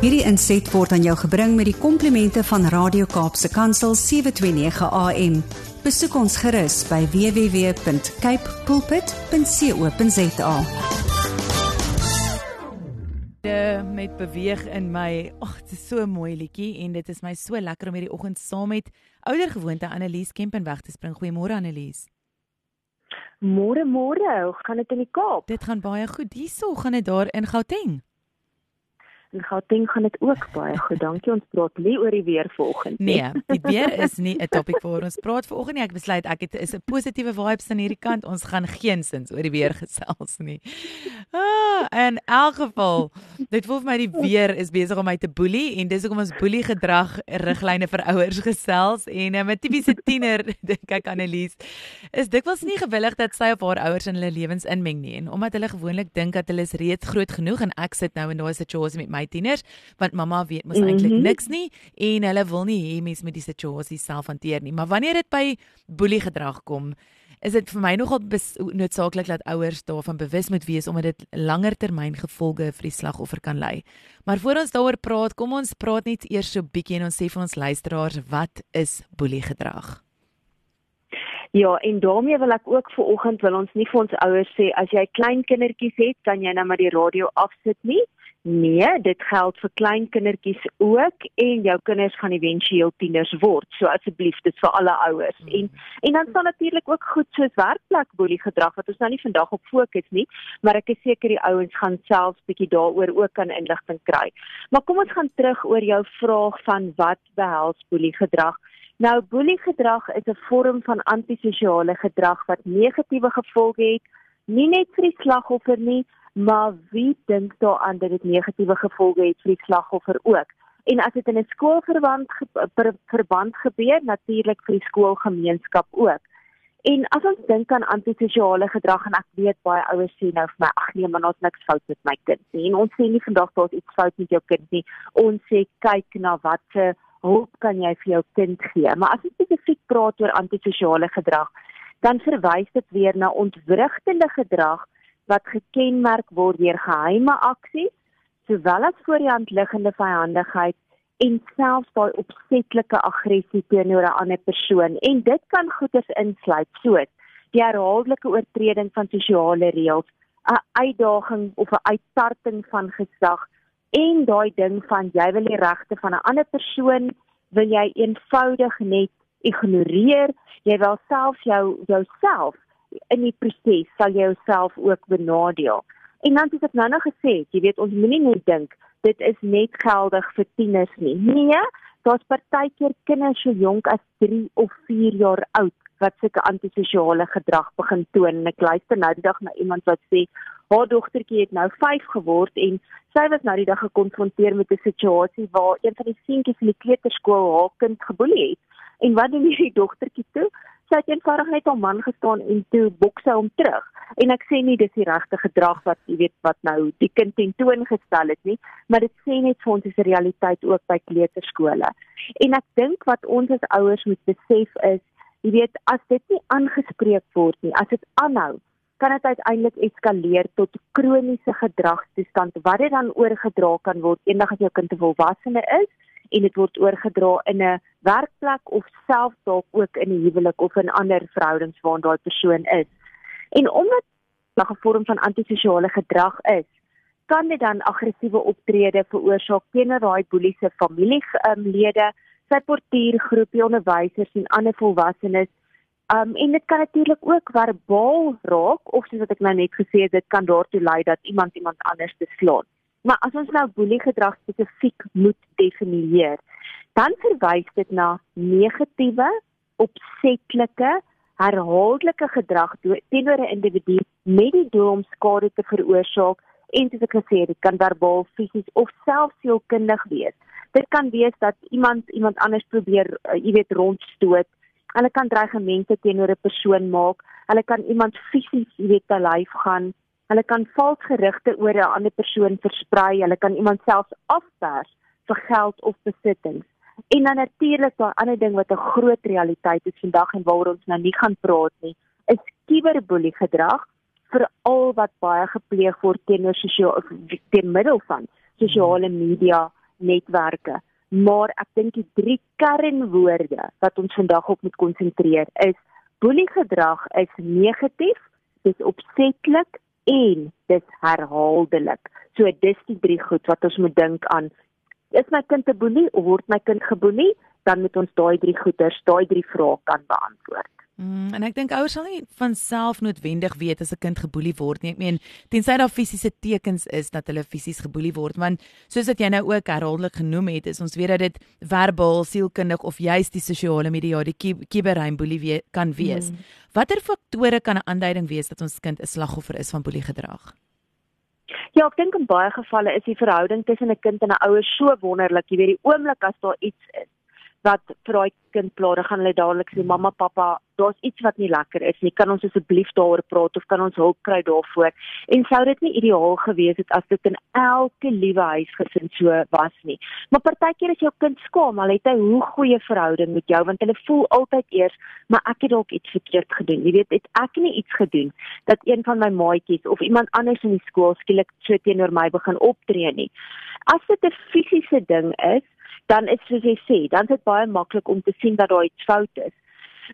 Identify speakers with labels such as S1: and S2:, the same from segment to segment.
S1: Hierdie inset word aan jou gebring met die komplimente van Radio Kaapse Kansel 729 AM. Besoek ons gerus by www.cape pulpit.co.za.
S2: met beweeg in my. Ag, dit is so 'n mooi liedjie en dit is my so lekker om hierdie oggend saam met ouer gewoonte Annelies Kempenweg te spring. Goeiemôre Annelies.
S3: Môre môre, hoe gaan dit in die Kaap?
S2: Dit gaan baie goed. Hierso gaan dit daar in Gauteng.
S3: In Gauteng gaan dit ook baie goed. Dankie. Ons praat nie oor die weer vanoggend
S2: nie. Nee, die weer is nie 'n topik vir ons praat vanoggend nie. Ek besluit ek het is 'n positiewe vibes aan hierdie kant. Ons gaan geensins oor die weer gesels nie. Ah, in elk geval, dit voel vir my die weer is besig om my te boelie en dis hoekom ons boelie gedrag riglyne vir ouers gesels en 'n tipiese tiener dink ek Annelies is dikwels nie gewillig dat sy of haar ouers in hulle lewens inmeng nie en omdat hulle gewoonlik dink dat hulle is reeds groot genoeg en ek sit nou in daai situasie met my my tieners want mamma weet mos eintlik mm -hmm. niks nie en hulle wil nie hê mens moet die situasie self hanteer nie. Maar wanneer dit by boelie gedrag kom, is dit vir my nogal noodsaaklik dat ouers daarvan bewus moet wees omdat dit langer termyn gevolge vir die slagoffer kan lei. Maar voor ons daaroor praat, kom ons praat net eers so bietjie en ons sê vir ons luisteraars wat is boelie gedrag?
S3: Ja, en daarmee wil ek ook vir oggend wil ons nie vir ons ouers sê as jy klein kindertjies het, kan jy nou maar die radio afsit nie. Nee, dit geld vir klein kindertjies ook en jou kinders gaan éventueel tieners word. So asseblief, dit vir alle ouers. Mm. En en dan sal natuurlik ook goed soos werkplek boelie gedrag wat ons nou nie vandag op fokus nie, maar ek is seker die ouens gaan self bietjie daaroor ook kan inligting kry. Maar kom ons gaan terug oor jou vraag van wat behels boelie gedrag? Nou boelie gedrag is 'n vorm van antisosiale gedrag wat negatiewe gevolge het, nie net vir die slagoffer nie, maar wie dink daaraan dat dit negatiewe gevolge het vir die slagoffer ook? En as dit in 'n skoolverband ver, verband gebeur, natuurlik vir die skoolgemeenskap ook. En as ons dink aan antisosiale gedrag en ek weet baie ouers sê nou vir my ag nee man, ons niks fout met my kind nie. En ons sê nie vandag daar's iets fout met jou kind nie. Ons sê kyk na wat se hulp kan jy vir jou kind gee. Maar as ons spesifiek praat oor antisosiale gedrag, dan verwys dit weer na ontwrigtende gedrag wat gekenmerk word deur geheime aksies sowel as voor die hand liggende vyandigheid en selfs daai opsetlike aggressie teenoor 'n ander persoon. En dit kan goeders insluit soos die herhaaldelike oortreding van sosiale reëls 'n uitdaging of 'n uittarting van gesag en daai ding van jy wil die regte van 'n ander persoon wil jy eenvoudig net ignoreer jy wil self jou jouself in die proses sal jy jouself ook benadeel. En dan het ek nou nog gesê, jy weet ons moenie net dink dit is net geldig vir tieners nie. Nee, daar's partykeer kinders so jonk as 3 of 4 jaar oud wat sulke antisosiale gedrag begin toon. En ek luister nou die dag na iemand wat sê haar dogtertjie het nou 5 geword en sy was nou die dag gekonfronteer met 'n situasie waar een van die seentjies in die kleuterskool haar kind geboelie het. En wat doen hierdie dogtertjie toe? Sy het eenvoudig net op man gestaan en toe bokse hom terug. En ek sê nie dis die regte gedrag wat jy weet wat nou die kind tentoongestel het nie, maar dit sê net vir ons is 'n realiteit ook by kleuterskole. En ek dink wat ons as ouers moet besef is, jy weet as dit nie aangespreek word nie, as dit aanhou, kan dit uiteindelik eskaleer tot kroniese gedragstoestand wat dit dan oorgedra kan word eendag as jou kind 'n volwassene is en dit word oorgedra in 'n werkplek of selfs dalk ook in 'n huwelik of in ander verhoudings waar daai persoon is. En omdat 'n vorm van antisosiale gedrag is, kan dit dan aggressiewe optrede veroorsaak teenoor daai boelie se familielede, um, sy portuïergroepie onderwysers en ander volwassenes. Um en dit kan natuurlik ook verbaal raak of soos wat ek nou net gesê het, dit kan daartoe lei dat iemand iemand anders te slaan. Maar as ons nou boelie gedrag spesifiek moet definieer, dan verwys dit na negatiewe, opsetlike, herhaaldelike gedrag teenoor 'n individu met die doel om skade te veroorsaak en soos ek gesê het, dit kan verbaal, fisies of selfs sielkundig wees. Dit kan wees dat iemand iemand anders probeer, uh, jy weet, rondstoot. Hulle kan dreigemente teenoor 'n persoon maak. Hulle kan iemand fisies, jy weet, te lyf gaan Hulle kan vals gerugte oor 'n ander persoon versprei. Hulle kan iemand selfs afpers vir geld of besittings. En dan natuurlik daai ander ding wat 'n groot realiteit is vandag en waaroor ons nou nie gaan praat nie, is cyberboelie gedrag vir al wat baie gepleeg word teenoor sosiale teen middel van sosiale media netwerke. Maar ek dink die drie kernwoorde wat ons vandag op moet konsentreer is boeliegedrag is negatief, dis opsetlik en dis herhaaldelik. So dis die drie goed wat ons moet dink aan. Is my kind 'n boelie of word my kind geboelie? Dan moet ons daai drie goeters, daai drie vrae kan beantwoord.
S2: Mm, en ek dink ouers sal nie van self noodwendig weet as 'n kind geboelie word nie. Ek meen, tensy daar fisiese tekens is dat hulle fisies geboelie word, want soos wat jy nou ook herhaaldelik genoem het, is ons weet dat dit verbaal, sielkundig of juis die sosiale media, die kiberrein boelie we kan wees. Mm. Watter faktore kan 'n aanduiding wees dat ons kind 'n slagoffer is van boelie gedrag?
S3: Ja, ek dink in baie gevalle is die verhouding tussen 'n kind en 'n ouer so wonderlik. Jy weet die oomblik as daar iets is wat vir daai kind pla, dan gaan hulle dadelik sê mamma, pappa, daar's iets wat nie lekker is nie. Kan ons asseblief daaroor praat of kan ons hulp kry daarvoor? En sou dit nie ideaal gewees het as dit in elke liewe huisgesin so was nie. Maar partykeer as jou kind skaam, al het hy hoe goeie verhouding met jou want hulle voel altyd eers, maar ek het dalk iets verkeerd gedoen. Jy weet, het ek nie iets gedoen dat een van my maatjies of iemand anders in die skool skielik so teenoor my begin optree nie. As dit 'n fisiese ding is, dan is soos jy sê, dan is dit baie maklik om te sien dat daar iets fout is.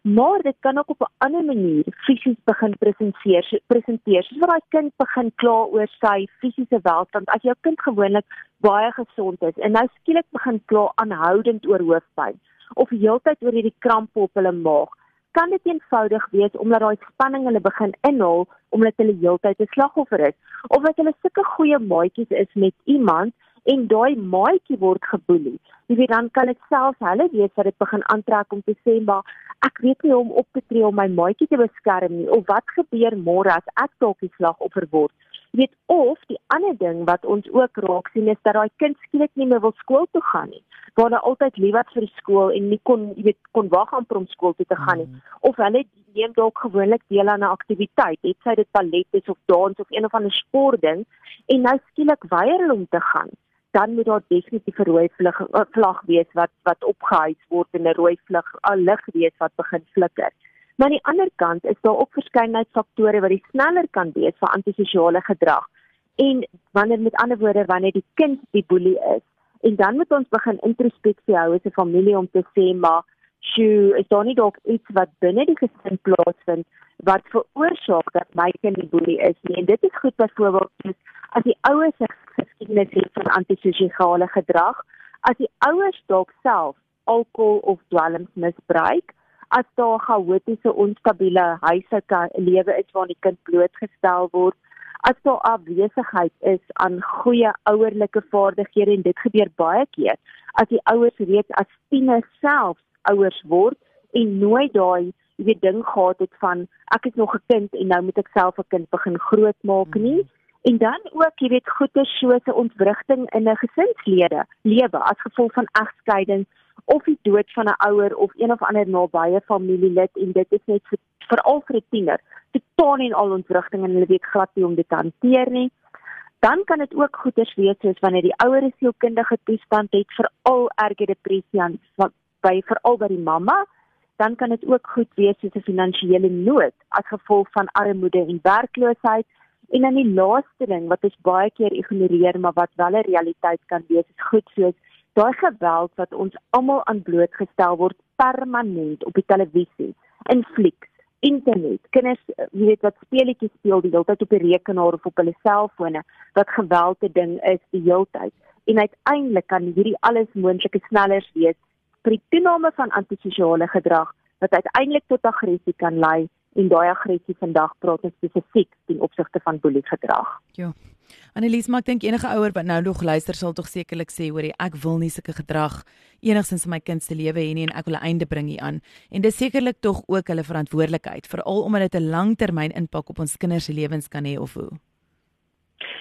S3: Maar dit kan ook op 'n ander manier fisies begin presenteer, presenteer. Soos wat daai kind begin kla oor sy fisiese welstand. As jou kind gewoonlik baie gesond is en nou skielik begin kla aanhoudend oor hoofpyn of heeltyd oor hierdie krampe op hulle maag, kan dit eenvoudig wees omdat daai spanning hulle begin inhaal omdat hulle heeltyd 'n slagoffer is of dat hulle sulke goeie maatjies is met iemand en daai maatjie word geboelie. Jy weet dan kan dit selfs hulle weet dat dit begin aantrek om te sê maar ek weet nie hoe om op te tree om my maatjie te beskerm nie of wat gebeur môre as ek dalk die slagoffer word. Jy weet of die ander ding wat ons ook raak sien is dat daai kind skielik nie meer wil skool toe gaan nie. Waar hulle altyd lief was vir die skool en nie kon jy weet kon wag om om skool toe te gaan nie. Mm. Of hulle neem dalk gewoonlik deel aan 'n aktiwiteit, het sy dit ballet is of dans of een of ander sport ding en nou skielik weier hulle om te gaan dan moet daar definitief 'n rooi vlag, eh, vlag wees wat wat opgehys word en 'n rooi vlag 'n lig wees wat begin flikker. Maar aan die ander kant is daar ook verskeidenheid faktore wat die sneller kan wees vir antisosiale gedrag. En wanneer met ander woorde wanneer die kind die boelie is, en dan moet ons begin introspeksie hou as 'n familie om te sê maar sjoe, is daar nie dalk iets wat binne die gesin plaasvind wat veroorsaak dat my kind die boelie is nie. En dit is goed byvoorbeeld as die ouers geskiedenis het van antisosiale gedrag, as die ouers dalk self alkohol of dwelms misbruik, as daar chaotiese onstabiele huislike lewe is waar die kind blootgestel word, as daar afwesigheid is aan goeie ouerlike vaardighede en dit gebeur baie keer, as die ouers reeds as tieners self ouers word en nooit daai jy weet ding gehad het van ek is nog 'n kind en nou moet ek self 'n kind begin grootmaak nie. En dan ook, jy weet, goeie soos 'n ontwrigting in 'n gesinslede lewe as gevolg van egskeiding of die dood van 'n ouer of een of ander nabye familielid en dit is net veral vir 'n tiener. Totaal en al ontwrigting en hulle weet glad nie om dit te hanteer nie. Dan kan dit ook goeters wees soos wanneer die ouer 'n sielkundige toestand het, veral erge depressie aan by veral by die mamma. Dan kan dit ook goed wees soos 'n finansiële nood as gevolg van armoede en werkloosheid En dan die laaste ding wat ons baie keer ignoreer maar wat wel 'n realiteit kan wees, is goed soos daai geweld wat ons almal aan blootgestel word permanent op die televisie, in flieks, internet. Kinders, jy weet wat speletjies speel die hele tyd op die rekenaar of op hulle selfone wat geweld 'n ding is die hele tyd. En uiteindelik kan hierdie alles moontlike snellers wees vir die toename van antisosiale gedrag wat uiteindelik tot aggressie kan lei en daai aggressie vandag praat ons spesifiek ten opsigte van boelie gedrag.
S2: Ja. Annelies, maar ek dink enige ouer wat nou nog luister sal tog sekerlik sê hoor ek wil nie sulke gedrag enigstens in my kind se lewe hê nie en ek wil 'n einde bring hieraan. En dis sekerlik tog ook hulle verantwoordelikheid veral omdat dit 'n langtermyn impak op ons kinders se lewens kan hê of hoe.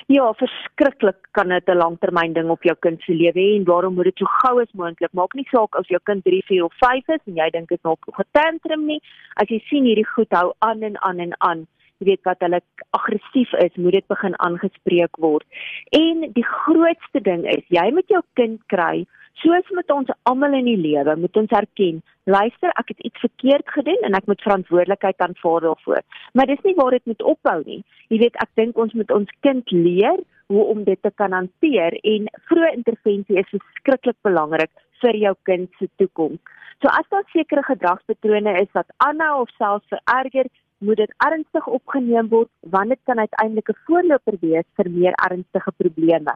S3: Ja, verskriklik kan dit 'n langtermyn ding op jou kind se lewe hê en daarom moet dit so gou as moontlik maak nie saak of jou kind 3, 4 of 5 is en jy dink dit nog 'n tantrum nie. As jy sien hierdie goed hou aan en aan en aan, jy weet wat hulle aggressief is, moet dit begin aangespreek word. En die grootste ding is, jy moet jou kind kry Soos met ons almal in die lewe, moet ons erken, luister, ek het iets verkeerd gedoen en ek moet verantwoordelikheid aanvaar daarvoor. Maar dis nie waar dit moet ophou nie. Jy weet, ek dink ons moet ons kind leer hoe om dit te kan hanteer en vroeë intervensie is verskriklik belangrik vir jou kind se toekoms. So as daar sekere gedragspatrone is wat aanhou of selfs vererger, moet dit ernstig opgeneem word want dit kan uiteindelik 'n voorloper wees vir meer ernstige probleme.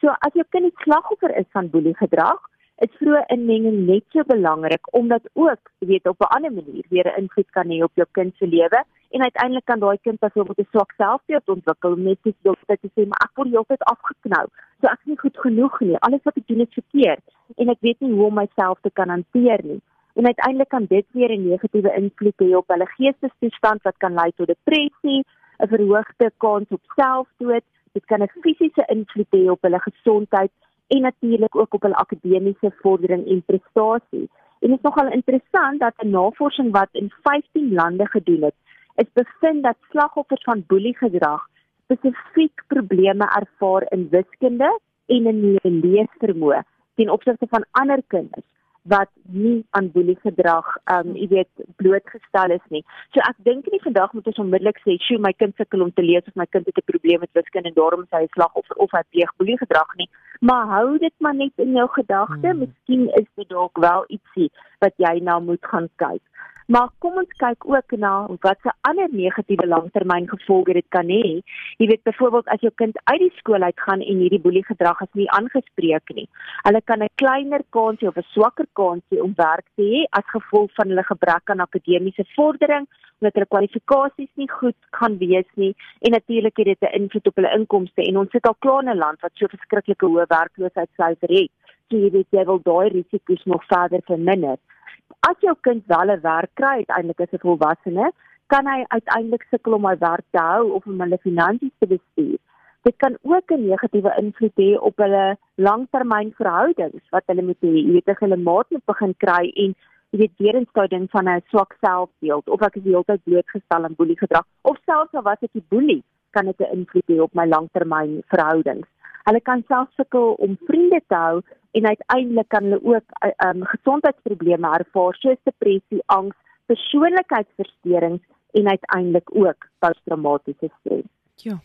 S3: So as jou kind slagoffer is van boeliegedrag, is vroeë inmenging net so belangrik omdat ook, jy weet, op 'n ander manier weer 'n invloed kan hê op jou kind se lewe en uiteindelik kan daai kind byvoorbeeld 'n swak selfbeeld ontwikkel net soos jy dit sê maar ek word heeltyd afgeknou. So ek is nie goed genoeg nie. Alles wat ek doen is verkeerd en ek weet nie hoe om myself te kan hanteer nie. En uiteindelik kan dit weer 'n negatiewe invloed hê op hulle geestesstoestand wat kan lei tot depressie, 'n verhoogde kans op selfdood. Dit kan 'n fisiese invloed hê op hulle gesondheid en natuurlik ook op hulle akademiese vordering en prestasie. En dit is nogal interessant dat 'n navorsing wat in 15 lande gedoen het, is bevind dat slagoffers van boeliegedrag spesifiek probleme ervaar in wiskunde en in leesvermoë ten opsigte van ander kinders wat nie aan boelie gedrag um jy weet blootgestel is nie. So ek dink nie vandag moet ons onmiddellik sê, "Sjoe, my kind sukkel om te lees of my kind het 'n probleem met wiskunde en daarom is hy slagoffer of hy pleeg boelie gedrag nie." Maar hou dit maar net in jou gedagte. Hmm. Miskien is dit dalk wel ietsie wat jy nou moet gaan kyk. Maar kom ons kyk ook na wat se ander negatiewe langtermyngevolge dit kan hê. Jy weet byvoorbeeld as jou kind uit die skool uitgaan en hierdie boeliegedrag is nie aangespreek nie. Hulle kan 'n kleiner kansie of 'n swakker kansie om werk te hê as gevolg van hulle gebrek aan akademiese vordering, omdat hulle kwalifikasies nie goed gaan wees nie en natuurlik het dit 'n invloed op hulle inkomste en ons sit al klaar in 'n land wat so verskriklike hoë werkloosheidsyfer het. So jy weet jy wil daai risiko's nog verder verminder as jou kind wel 'n werk kry uiteindelik as 'n volwassene, kan hy uiteindelik sukkel om hy werk te hou of om hulle finansies te bestuur. Dit kan ook 'n negatiewe invloed hê op hulle langtermynverhoudings wat hulle met hê. Jy weet hulle maat moet begin kry en jy weet weer 'n stouding van 'n swak selfbeeld of ek is die hele tyd blootgestel aan boelie gedrag of selfs al was ek 'n boelie, kan dit 'n invloed hê op my langtermynverhoudings. Hulle kan selfs sukkel om vriende te hou en uiteindelik kan hulle ook um, gesondheidsprobleme ervaar soos depressie, angs, persoonlikheidsversteurings en uiteindelik ook posttraumatiese stres.
S2: Ja.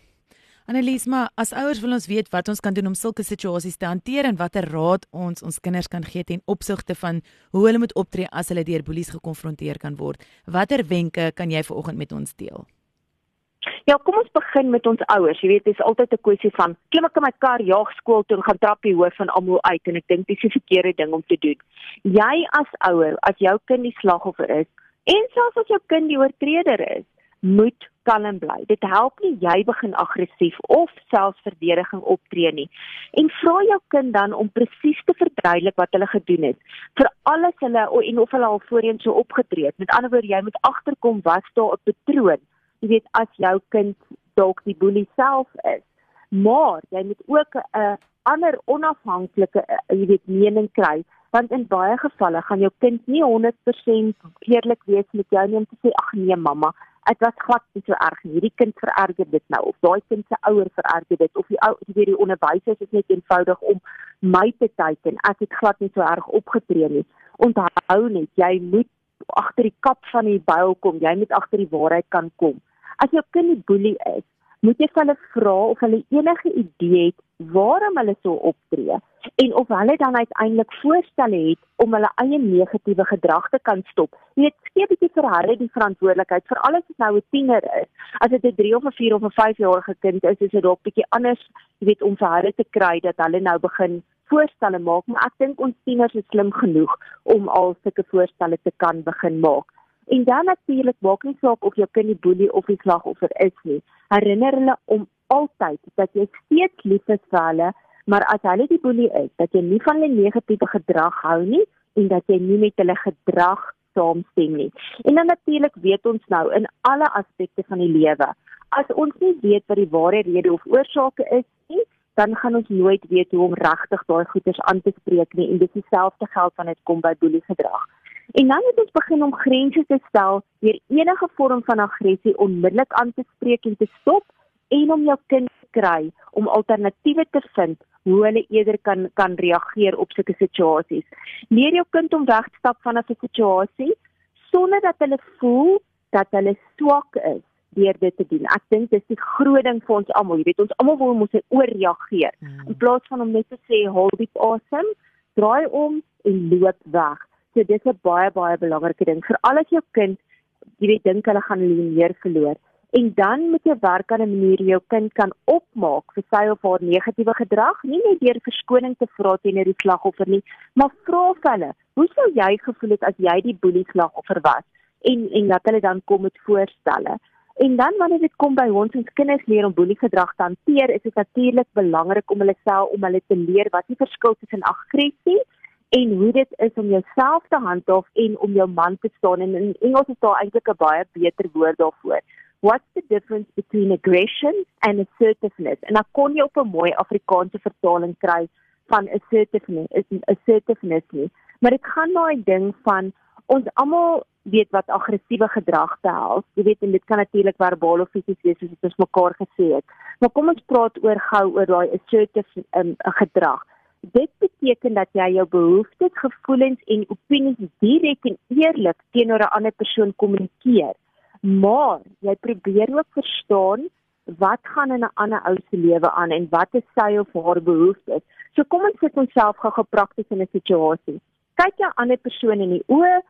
S2: Annelies, maar as ouers wil ons weet wat ons kan doen om sulke situasies te hanteer en watter raad ons ons kinders kan gee ten opsigte van hoe hulle moet optree as hulle deur boelies gekonfronteer kan word. Watter wenke kan jy vanoggend met ons deel?
S3: Ja, kom ons begin met ons ouers. Jy weet, dit is altyd 'n kwessie van klim ek in my kar, jaag skool toe en gaan trap die hoof van almal uit en ek dink dis 'n verkeerde ding om te doen. Jy as ouer, as jou kind die slagoffer is en selfs as jou kind die oortreder is, moet kalm bly. Dit help nie jy begin aggressief of selfs verdediging optree nie. En vra jou kind dan om presies te verduidelik wat hulle gedoen het vir alles hulle en of hulle al voorheen so opgetree het. Met ander woorde, jy moet agterkom wat daar 'n patroon jy weet as jou kind dalk die boelie self is. Maar jy moet ook 'n ander onafhanklike eh, jy weet mening kry want in baie gevalle gaan jou kind nie 100% eerlik wees met jou nie om te sê ag nee mamma dit was glad nie so erg hierdie kind vererger dit nou of daai kind se ouer vererger dit of die ou jy weet die onderwysers is net eenvoudig om my te teiken ek het glad nie so erg opgetree nie onthou net jy moet agter die kap van die byl kom jy moet agter die waarheid kan kom As jou kind 'n boelie is, moet jy hulle vra of hulle enige idee het waarom hulle so optree en of hulle dan uiteindelik voorstelle het om hulle eie negatiewe gedrag te kan stop. Jy weet, skep 'n bietjie vir hulle die verantwoordelikheid vir alles wat nou 'n tiener is. As dit 'n 3 of 'n 4 of 'n 5 jarige kind is, is dit dalk bietjie anders, jy weet, om vir hulle te kry dat hulle nou begin voorstelle maak, maar ek dink ons tieners is slim genoeg om al sulke voorstelle te kan begin maak. En dan natuurlik maak nie saak of jou kind die boelie of die slagoffer is nie. Herinner hulle om altyd dat jy steeds lief is vir hulle, maar as hulle die boelie is, dat jy nie van hulle negatiewe gedrag hou nie en dat jy nie met hulle gedrag saamstem nie. En dan natuurlik weet ons nou in alle aspekte van die lewe, as ons nie weet wat die ware rede of oorsake is nie, dan gaan ons nooit weet hoe om regtig daai goeters aan te spreek nie en dis dieselfde geld wanneer dit kom by boelie gedrag. En dan het ons begin om grense te stel deur enige vorm van aggressie onmiddellik aan te spreek en te stop en om jou kind te kry om alternatiewe te vind hoe hulle eerder kan kan reageer op sulke situasies. Leer jou kind om weg te stap van 'n situasie sonder dat hulle voel dat hulle swak is deur dit te doen. Ek dink dis die groot ding vir ons almal. Jy weet ons almal wil moet oorreageer mm. in plaas van om net te sê hold diep asem, draai om en loop weg. So dis 'n baie baie belangrike ding vir al jou kind, jy weet dink hulle gaan hulle meer verloor. En dan moet jy werk aan 'n manier jou kind kan opmaak vir sy of haar negatiewe gedrag, nie net deur verskoning te vra teenoor die slagoffer nie, maar vra vir hulle, hoe sou jy gevoel het as jy die boelie slagoffer was? En en dat hulle dan kom met voorstelle. En dan wanneer dit kom by ons ons kinders leer om boeliegedrag te hanteer, is dit natuurlik belangrik om hulle self om hulle te leer wat die verskil tussen aggressie en hoe dit is om jouself te handhaaf en om jou man te staan en in Engels is daar eintlik 'n baie beter woord daarvoor. What's the difference between aggression and assertiveness? En dan kon jy op 'n mooi Afrikaanse vertaling kry van assertiveness, is assertiveness nie. Maar dit gaan na 'n ding van ons almal weet wat aggressiewe gedrag behels. Jy weet en dit kan natuurlik verbaal of fisies wees soos ons mekaar gesê het. Maar kom ons praat oor gou oor daai assertive um, gedrag. Dit beteken dat jy jou behoeftes, gevoelens en opinies direk en eerlik teenoor 'n ander persoon kommunikeer. Maar jy probeer ook verstaan wat gaan in 'n ander ou se lewe aan en wat is sy of haar behoeftes. So kom ons sit onsself gou geprakties in 'n situasie. Kyk jou ander persoon in die oë,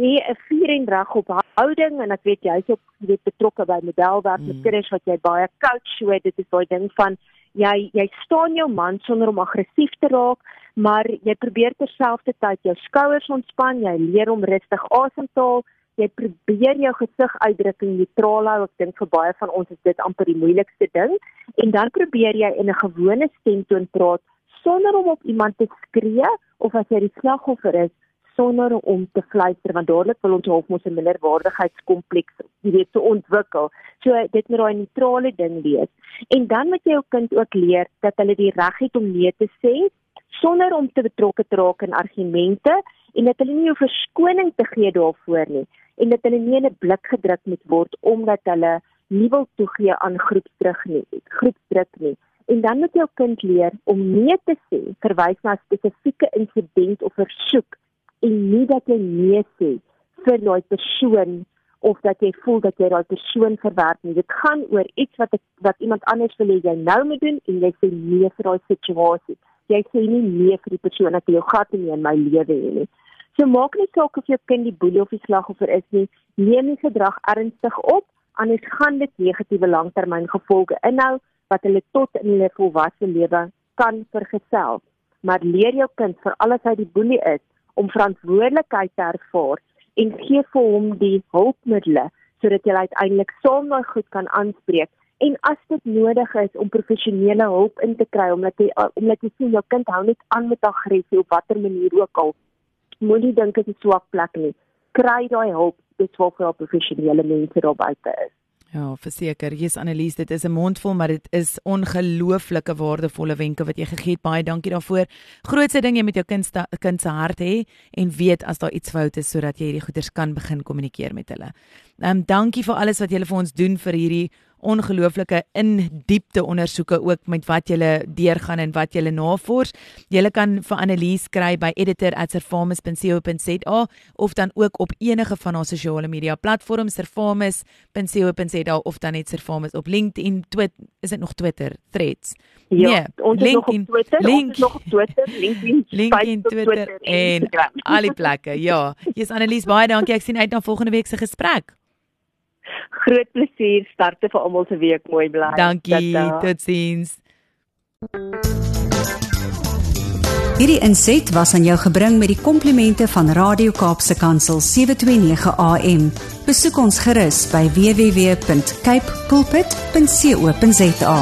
S3: hê 'n vuur en reg op houding en ek weet jy's ook weet betrokke by modelwerk met mm. kinders wat jy baie coach so dit is daai ding van jy jy staan jou man sonder om aggressief te raak, maar jy probeer terselfdertyd jou skouers ontspan, jy leer om rustig asem te haal, jy probeer jou gesiguitdrukking neutraal hou. Ek dink vir baie van ons is dit amper die moeilikste ding. En dan probeer jy in 'n gewone stemtoon praat sonder om op iemand te skree of as jy die slagoffer is sonder om te fluister want dadelik wil ons half mos 'n minderwaardigheidskompleks jy weet so ontwikkel. So dit moet daai neutrale ding wees. En dan moet jy jou kind ook leer dat hulle die reg het om nee te sê sonder om te betrokke te raak in argumente en dat hulle nie 'n verskoning te gee daarvoor nie en dat hulle nie in 'n blik gedruk moet word omdat hulle nie wil toegee aan groepsdruk nie groepsdruk nie en dan moet jou kind leer om nee te sê verwys na 'n spesifieke insident of versoek en nie dat jy nee sê vir daai persoon of dat jy voel dat jy daai persoon verwerp nie. Dit gaan oor iets wat ek, wat iemand anders wil hê jy nou moet doen en jy sê nee vir daai situasie. Jy sê nie nee vir die persoon wat jou gat in my lewe het nie. So maak nie saak of jou kind die boelie of die slagoffer is nie, neem die gedrag ernstig op, anders gaan dit negatiewe langtermyngevolge inhou wat hulle tot in hulle volwasse lewe kan vergesel. Maar leer jou kind vir alles uit die boelie is om verantwoordelikheid te ervaar en gee vir hom die hulpmiddels sodat jy uiteindelik saam daai goed kan aanspreek. En as dit nodig is om professionele hulp in te kry omdat jy omdat jy sien jou kind hou net aan met aggressie op watter manier ook al. Moenie dink dit is 'n swak plek nie. Kry daai hulp dis vir professionele mense daar buite is
S2: Ja, verseker. Hier's Annelies, dit is 'n mondvol, maar dit is ongelooflike waardevolle wenke wat jy gegee het. Baie dankie daarvoor. Grootste ding jy met jou kind se kind se hart hê en weet as daar iets fout is sodat jy hierdie goeders kan begin kommunikeer met hulle. Ehm um, dankie vir alles wat julle vir ons doen vir hierdie ongelooflike in diepte ondersoeke ook met wat julle deurgaan en wat julle navors. Julle kan vir Annelies kry by editor@servamus.co.za of dan ook op enige van ons sosiale media platforms servamus.co.za of dan net servamus op LinkedIn, Twitter, is dit nog Twitter, Threads.
S3: Ja, nee, ons LinkedIn, is nog op Twitter, link, ons is nog op Twitter, LinkedIn,
S2: LinkedIn, Twitter, Twitter en al die plekke. Ja, jy's Annelies, baie dankie. Ek sien uit na volgende week se gesprek
S3: groot plesier starte vir almal se week mooi bly.
S2: Dankie. Totsiens.
S1: Hierdie inset was aan jou gebring met die komplimente van Radio Kaapse Kansel 729 AM. Besoek ons gerus by www.cape pulpit.co.za.